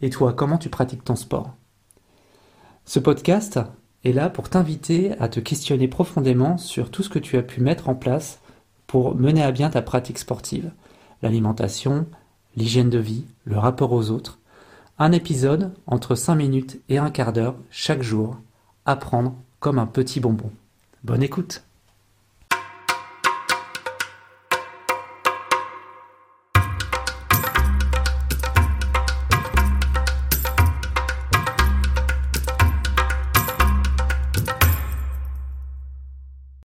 Et toi, comment tu pratiques ton sport? Ce podcast est là pour t'inviter à te questionner profondément sur tout ce que tu as pu mettre en place pour mener à bien ta pratique sportive. L'alimentation, l'hygiène de vie, le rapport aux autres. Un épisode entre 5 minutes et un quart d'heure chaque jour. Apprendre comme un petit bonbon. Bonne écoute